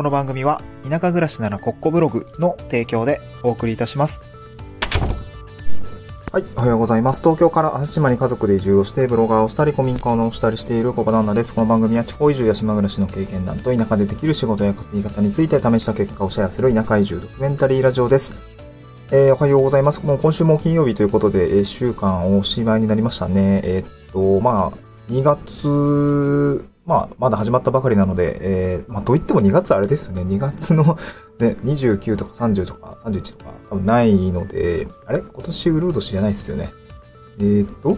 この番組は田舎暮らしならコッコブログの提供でお送りいたします。はい、おはようございます。東京から淡島に家族で移住をして、ブロガーをしたり、古民家を直したりしている小場旦那です。この番組は地方移住や島暮らしの経験談と田舎でできる仕事や稼ぎ方について試した結果をシェアする田舎移住ドキュメンタリーラジオです。えー、おはようございます。もう今週も金曜日ということで、えー、週間おしまいになりましたね。えーっと、まあ、2月、まあ、まだ始まったばかりなので、えー、まあ、といっても2月あれですよね。2月の、ね、29とか30とか31とか多分ないので、あれ？今年ウルード氏じゃないですよね。えー、っと、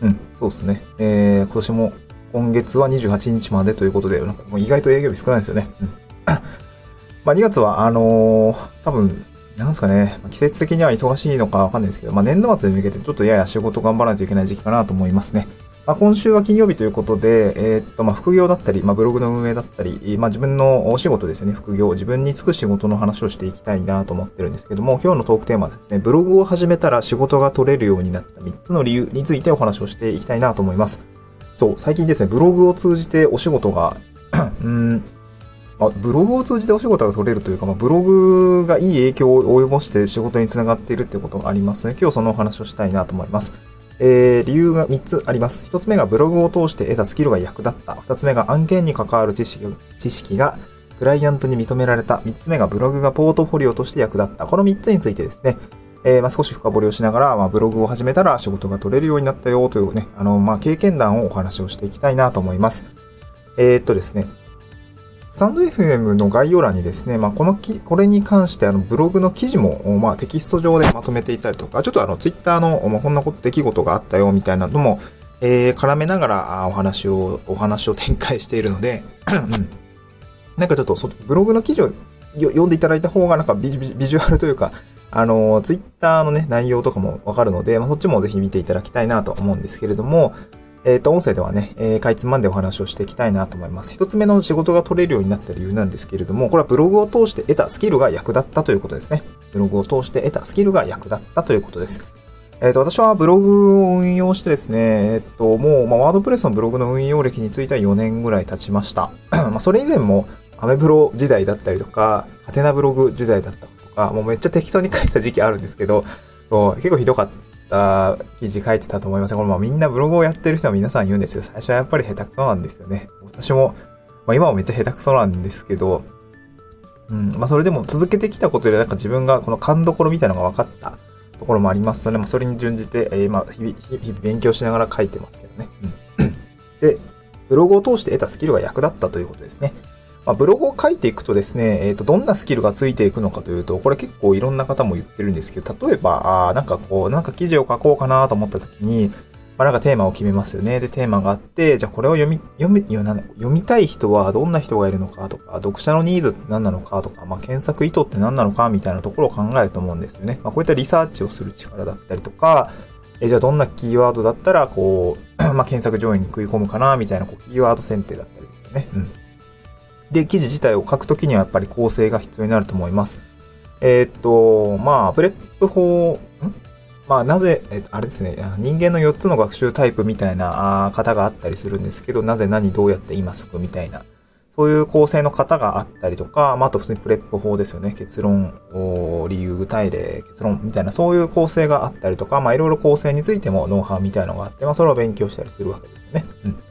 うん、そうですね。えー、今年も今月は28日までということで、なんかもう意外と営業日少ないですよね。うん。まあ2月は、あのー多分、なんですかね、季節的には忙しいのかわかんないですけど、まあ年度末に向けてちょっとやや仕事頑張らないといけない時期かなと思いますね。まあ、今週は金曜日ということで、えーっと、まあ、副業だったり、まあ、ブログの運営だったり、まあ、自分のお仕事ですよね、副業、自分につく仕事の話をしていきたいなと思ってるんですけども、今日のトークテーマはですね、ブログを始めたら仕事が取れるようになった3つの理由についてお話をしていきたいなと思います。そう、最近ですね、ブログを通じてお仕事が、うん、まあ、ブログを通じてお仕事が取れるというか、まあ、ブログがいい影響を及ぼして仕事につながっているっていうことがありますね。今日そのお話をしたいなと思います。えー、理由が3つあります。1つ目がブログを通して得たスキルが役立った。2つ目が案件に関わる知識知識がクライアントに認められた。3つ目がブログがポートフォリオとして役立った。この3つについてですね、えー、まあ、少し深掘りをしながら、まあ、ブログを始めたら仕事が取れるようになったよというね、あの、まあ、経験談をお話をしていきたいなと思います。えー、っとですね、スタンド FM の概要欄にですね、まあ、このき、これに関してあのブログの記事も、まあ、テキスト上でまとめていたりとか、ちょっとあの、ツイッターの、まあ、こんなこと、出来事があったよ、みたいなのも、えー、絡めながら、お話を、お話を展開しているので、なんかちょっと、ブログの記事を読んでいただいた方が、なんかビジビジュアルというか、あの、ツイッターのね、内容とかもわかるので、まあ、そっちもぜひ見ていただきたいなと思うんですけれども、えっ、と、音声ではね、えー、かいつまんでお話をしていきたいなと思います。一つ目の仕事が取れるようになった理由なんですけれども、これはブログを通して得たスキルが役立ったということですね。ブログを通して得たスキルが役立ったということです。えっ、と、私はブログを運用してですね、えっ、と、もう、まあ、ワードプレスのブログの運用歴については4年ぐらい経ちました。まあ、それ以前も、アメブロ時代だったりとか、ハテナブログ時代だったとか、もうめっちゃ適当に書いた時期あるんですけど、そう、結構ひどかった記事書いてたと思います。これまあみんなブログをやってる人は皆さん言うんですよ。最初はやっぱり下手くそなんですよね。私も、まあ今もめっちゃ下手くそなんですけど、うん、まあそれでも続けてきたことでなんか自分がこの勘どころみたいなのが分かったところもありますので、まあそれに準じて、えー、まあ日々、日々勉強しながら書いてますけどね。うん。で、ブログを通して得たスキルが役立ったということですね。まあ、ブログを書いていくとですね、えっ、ー、と、どんなスキルがついていくのかというと、これ結構いろんな方も言ってるんですけど、例えば、あなんかこう、なんか記事を書こうかなと思った時に、まあ、なんかテーマを決めますよね。で、テーマがあって、じゃあこれを読み、読み、読みたい人はどんな人がいるのかとか、読者のニーズって何なのかとか、まあ、検索意図って何なのかみたいなところを考えると思うんですよね。まあ、こういったリサーチをする力だったりとか、えじゃあどんなキーワードだったら、こう、まあ、検索上位に食い込むかなみたいな、こう、キーワード選定だったりですよね。うん。で、記事自体を書くときにはやっぱり構成が必要になると思います。えー、っと、まあ、プレップ法、ん？まあ、なぜ、えっと、あれですね、人間の4つの学習タイプみたいな方があったりするんですけど、なぜ何どうやって今すぐみたいな、そういう構成の方があったりとか、まあ、あと普通にプレップ法ですよね。結論、理由、具体例、結論みたいな、そういう構成があったりとか、まあ、いろいろ構成についてもノウハウみたいなのがあって、まあ、それを勉強したりするわけですよね。うん。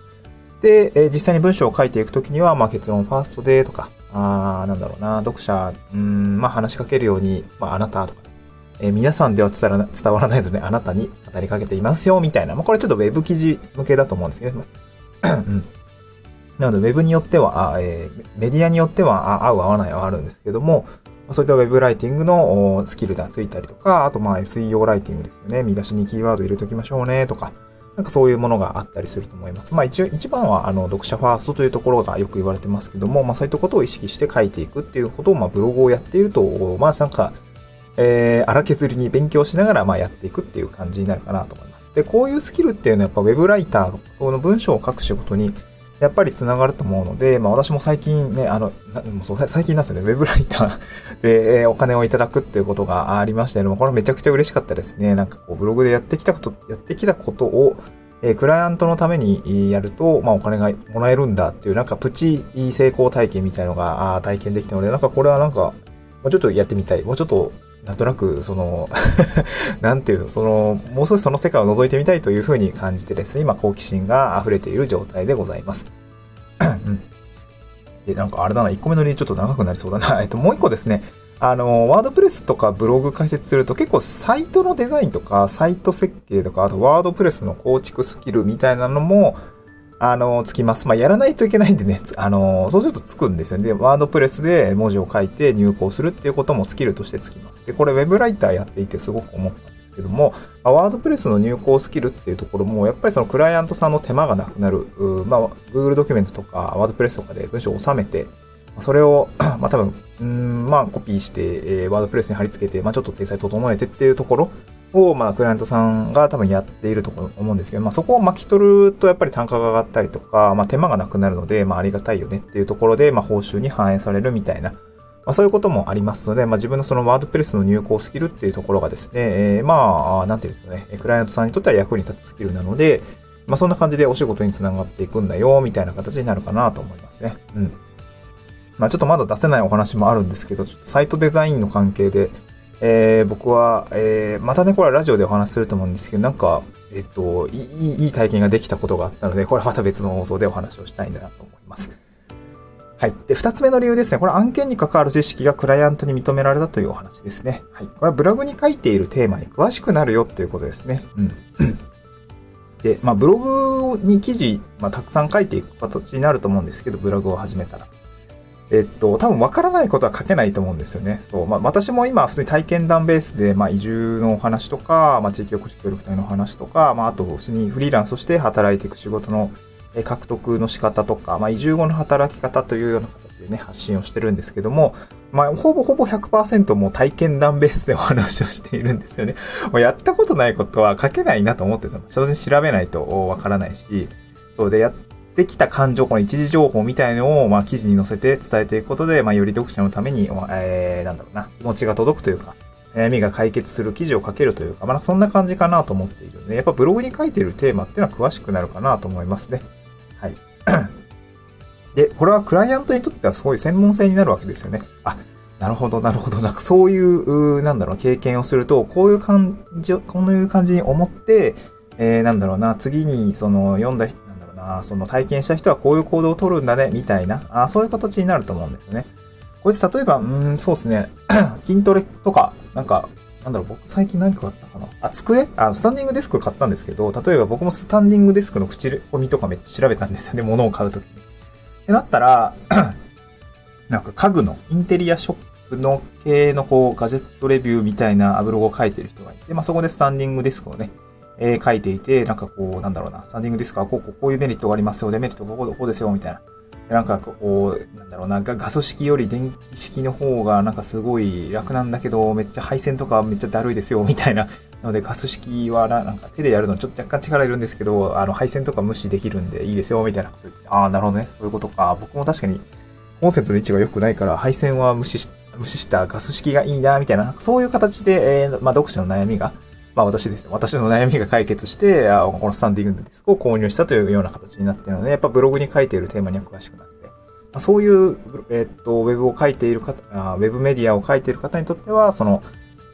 で、え、実際に文章を書いていくときには、まあ、結論ファーストでとか、あーなんだろうな、読者、うん、まあ、話しかけるように、まあ、あなたとか、ね、えー、皆さんでは伝わら伝わらないので、あなたに語りかけていますよ、みたいな。まあ、これちょっとウェブ記事向けだと思うんですけど、うん。なので、ウェブによっては、あえー、メディアによっては、あ合う合わないはあるんですけども、そういったウェブライティングのスキルがついたりとか、あとまあ SEO ライティングですよね。見出しにキーワード入れときましょうね、とか。なんかそういうものがあったりすると思います。まあ一応、一番はあの読者ファーストというところがよく言われてますけども、まあそういったことを意識して書いていくっていうことを、まあブログをやっていると、まあなんか、えー、荒削りに勉強しながら、まあやっていくっていう感じになるかなと思います。で、こういうスキルっていうのはやっぱウェブライター、その文章を書く仕事にやっぱり繋がると思うので、まあ私も最近ね、あの、もうそう最近なんですよね、ウェブライター で、お金をいただくっていうことがありましたけども、これめちゃくちゃ嬉しかったですね。なんかこう、ブログでやってきたこと、やってきたことを、え、クライアントのためにやると、まあ、お金がもらえるんだっていう、なんかプチ成功体験みたいのが体験できたので、なんかこれはなんか、もうちょっとやってみたい。もうちょっと、なんとなく、その なんていうの、その、もう少しその世界を覗いてみたいというふうに感じてですね、今好奇心が溢れている状態でございます。うん。で、なんかあれだな、1個目の理由ちょっと長くなりそうだな。えっと、もう1個ですね、あの、ワードプレスとかブログ解説すると結構サイトのデザインとか、サイト設計とか、あとワードプレスの構築スキルみたいなのも、あの、つきます。まあ、やらないといけないんでね、あの、そうするとつくんですよね。で、ワードプレスで文字を書いて入稿するっていうこともスキルとしてつきます。で、これ Web ライターやっていてすごく思ったんですけども、あ、ワードプレスの入稿スキルっていうところも、やっぱりそのクライアントさんの手間がなくなる、まあ、Google ドキュメントとか、ワードプレスとかで文章を収めて、それを、まあ多分、うん、まあコピーして、え、ワードプレスに貼り付けて、まあちょっと体裁整えてっていうところを、まあクライアントさんが多分やっていると思うんですけど、まあそこを巻き取るとやっぱり単価が上がったりとか、まあ手間がなくなるので、まあありがたいよねっていうところで、まあ報酬に反映されるみたいな、まあそういうこともありますので、まあ自分のそのワードプレスの入稿スキルっていうところがですね、えー、まあ、なんていうんですかね、クライアントさんにとっては役に立つスキルなので、まあそんな感じでお仕事につながっていくんだよ、みたいな形になるかなと思いますね。うん。まあちょっとまだ出せないお話もあるんですけど、サイトデザインの関係で、えー、僕は、えー、またね、これはラジオでお話しすると思うんですけど、なんか、えっと、いい、いい体験ができたことがあったので、これはまた別の放送でお話をしたいんだなと思います。はい。で、二つ目の理由ですね。これ案件に関わる知識がクライアントに認められたというお話ですね。はい。これはブログに書いているテーマに詳しくなるよっていうことですね。うん。で、まあ、ブログに記事、まあ、たくさん書いていく形になると思うんですけど、ブログを始めたら。えっと、多分分からないことは書けないと思うんですよね。そう。まあ、私も今、普通に体験談ベースで、まあ、移住のお話とか、まあ、地域おこし協力隊のお話とか、まあ、あと、普通にフリーランスとして働いていく仕事の獲得の仕方とか、まあ、移住後の働き方というような形でね、発信をしてるんですけども、まあ、ほぼほぼ100%もう体験談ベースでお話をしているんですよね。もうやったことないことは書けないなと思ってるんですよ。正直調べないとわからないし、そうで、やっできた感情、この一時情報みたいのを、まあ、記事に載せて伝えていくことで、まあ、より読者のために、えー、なんだろうな、気持ちが届くというか、悩みが解決する記事を書けるというか、まあ、そんな感じかなと思っているので、やっぱブログに書いているテーマっていうのは詳しくなるかなと思いますね。はい。で、これはクライアントにとってはすごい専門性になるわけですよね。あ、なるほど、なるほど。なんかそういう、なんだろう、経験をすると、こういう感じ、こういう感じに思って、えー、なんだろうな、次にその読んだあその体験した人はこういう行動を取るんだね、みたいな、あそういう形になると思うんですよね。こいつ例えば、うん、そうですね。筋トレとか、なんか、なんだろう、僕最近何か買ったかな？あ、机？あ、スタンディングデスク買ったんですけど、例えば僕もスタンディングデスクの口コミとかめっちゃ調べたんですよね、物を買うときに。ってなったら、なんか家具のインテリアショップの系のこう、ガジェットレビューみたいなアブログを書いてる人がいて、まあそこでスタンディングデスクをね、えー、書いていて、なんかこう、なんだろうな、スタンディングディスクはこう、こうこういうメリットがありますよ、デメリットがこうこうですよ、みたいな。なんかこう、なんだろうな、ガス式より電気式の方がなんかすごい楽なんだけど、めっちゃ配線とかめっちゃだるいですよ、みたいな。なのでガス式はななんか手でやるのちょっと若干力いるんですけど、あの配線とか無視できるんでいいですよ、みたいなこと言って、ああ、なるほどね。そういうことか。僕も確かにコンセントの位置が良くないから配線は無視し、無視したガス式がいいな、みたいな、そういう形で、えー、まあ読者の悩みが、まあ私ですね、私の悩みが解決して、あこのスタンディングディスクを購入したというような形になっているので、やっぱブログに書いているテーマには詳しくなって、まあ、そういう、えっと、ウェブを書いている方あ、ウェブメディアを書いている方にとっては、その、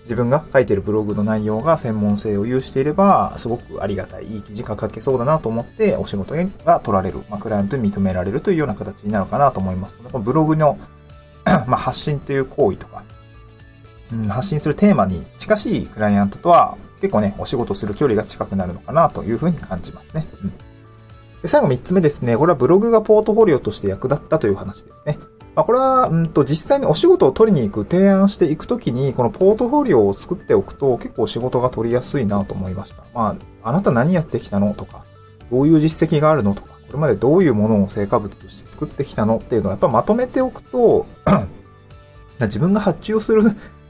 自分が書いているブログの内容が専門性を有していれば、すごくありがたい、いい記事が書けそうだなと思って、お仕事が取られる、まあ、クライアントに認められるというような形になるかなと思います、このブログの まあ、発信という行為とか、うん、発信するテーマに近しいクライアントとは、結構ね、お仕事する距離が近くなるのかなというふうに感じますね。うん。で、最後3つ目ですね。これはブログがポートフォリオとして役立ったという話ですね。まあ、これは、うんと、実際にお仕事を取りに行く、提案していくときに、このポートフォリオを作っておくと、結構仕事が取りやすいなと思いました。まあ、あなた何やってきたのとか、どういう実績があるのとか、これまでどういうものを成果物として作ってきたのっていうのをやっぱまとめておくと 自分が発注する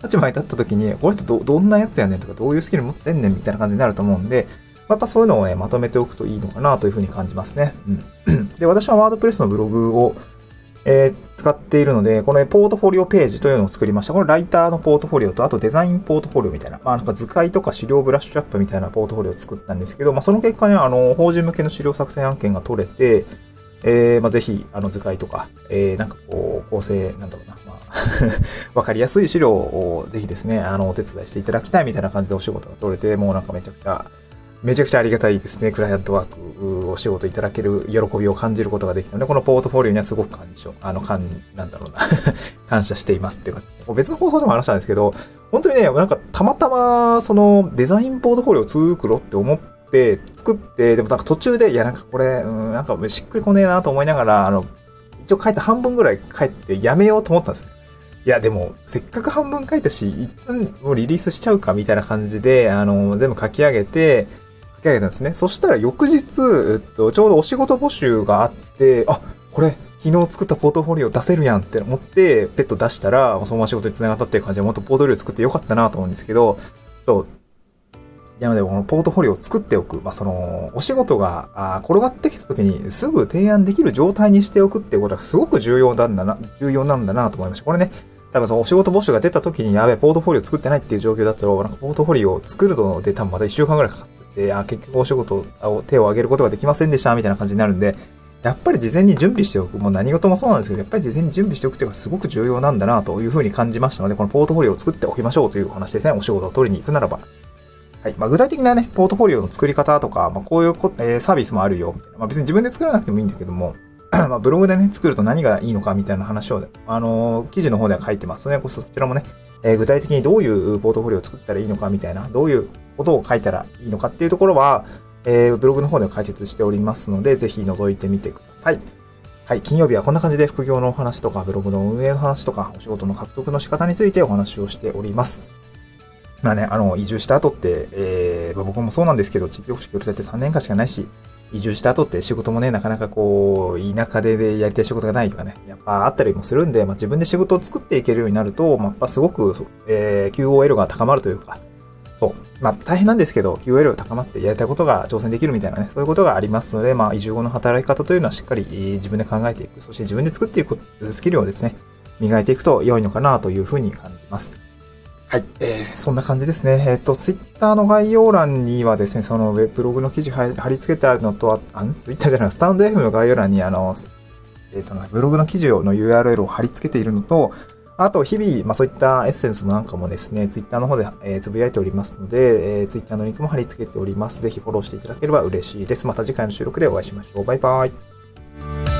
立場に立った時に、この人ど、どんなやつやねんとか、どういうスキル持ってんねんみたいな感じになると思うんで、やっぱそういうのをね、まとめておくといいのかなというふうに感じますね。うん。で、私はワードプレスのブログを、えー、使っているので、このポートフォリオページというのを作りました。これライターのポートフォリオと、あとデザインポートフォリオみたいな、まあなんか図解とか資料ブラッシュアップみたいなポートフォリオを作ったんですけど、まあその結果ね、あの、法人向けの資料作成案件が取れて、えー、まあぜひ、あの図解とか、えー、なんかこう、構成、なんだろうな、わかりやすい資料をぜひですね、あの、お手伝いしていただきたいみたいな感じでお仕事が取れて、もうなんかめちゃくちゃ、めちゃくちゃありがたいですね。クライアントワークお仕事いただける喜びを感じることができたので、このポートフォリオにはすごく感謝、あの、感、なんだろうな 感謝していますっていう感じですね。別の放送でも話したんですけど、本当にね、なんかたまたま、そのデザインポートフォリオを作ろうって思って、作って、でもなんか途中で、いやなんかこれ、うん、なんかしっくりこねえなと思いながら、あの、一応書いた半分ぐらい書いてやめようと思ったんですよ。いや、でも、せっかく半分書いたし、一旦もうリリースしちゃうかみたいな感じで、あの、全部書き上げて、書き上げたんですね。そしたら翌日、えっと、ちょうどお仕事募集があって、あ、これ、昨日作ったポートフォリオ出せるやんって思って、ペット出したら、そのまま仕事に繋がったっていう感じで、もっとポートフォリオ作ってよかったなと思うんですけど、そう。なので、このポートフォリオを作っておく。まあ、その、お仕事が転がってきた時にすぐ提案できる状態にしておくっていうことはすごく重要なんだな、重要なんだなと思いました。これね、多分そのお仕事募集が出た時にやべえ、ポートフォリオ作ってないっていう状況だと、なんかポートフォリオを作るので多分また1週間ぐらいかかってて、あ、結局お仕事を手を挙げることができませんでした、みたいな感じになるんで、やっぱり事前に準備しておく。もう何事もそうなんですけど、やっぱり事前に準備しておくっていうのがすごく重要なんだなというふうに感じましたので、このポートフォリオを作っておきましょうという話ですね。お仕事を取りに行くならば。はい。まあ、具体的なね、ポートフォリオの作り方とか、まあ、こういうこ、えー、サービスもあるよ、みたいな。まあ、別に自分で作らなくてもいいんだけども、ま、ブログでね、作ると何がいいのかみたいな話を、あのー、記事の方では書いてますね。そちらもね、えー、具体的にどういうポートフォリオを作ったらいいのかみたいな、どういうことを書いたらいいのかっていうところは、えー、ブログの方で解説しておりますので、ぜひ覗いてみてください。はい、金曜日はこんな感じで副業のお話とか、ブログの運営の話とか、お仕事の獲得の仕方についてお話をしております。まあね、あの、移住した後って、えー、僕もそうなんですけど、地域おこし協力隊って3年間しかないし、移住した後って仕事もね、なかなかこう、田舎でやりたい仕事がないとかね、やっぱあったりもするんで、まあ、自分で仕事を作っていけるようになると、まあ、やっぱすごく、えー、QOL が高まるというか、そう。まあ、大変なんですけど、QOL が高まってやりたいことが挑戦できるみたいなね、そういうことがありますので、まあ、移住後の働き方というのはしっかり自分で考えていく、そして自分で作っていくスキルをですね、磨いていくと良いのかなというふうに感じます。はい。えー、そんな感じですね。えっ、ー、と、ツイッターの概要欄にはですね、そのウェブログの記事貼り付けてあるのと、あ、あツイッターじゃない、スタンド F の概要欄にあの、えっ、ー、と、ブログの記事の URL を貼り付けているのと、あと、日々、まあ、そういったエッセンスなんかもですね、ツイッターの方で、えー、つぶやいておりますので、えー、ツイッターのリンクも貼り付けております。ぜひフォローしていただければ嬉しいです。また次回の収録でお会いしましょう。バイバイ。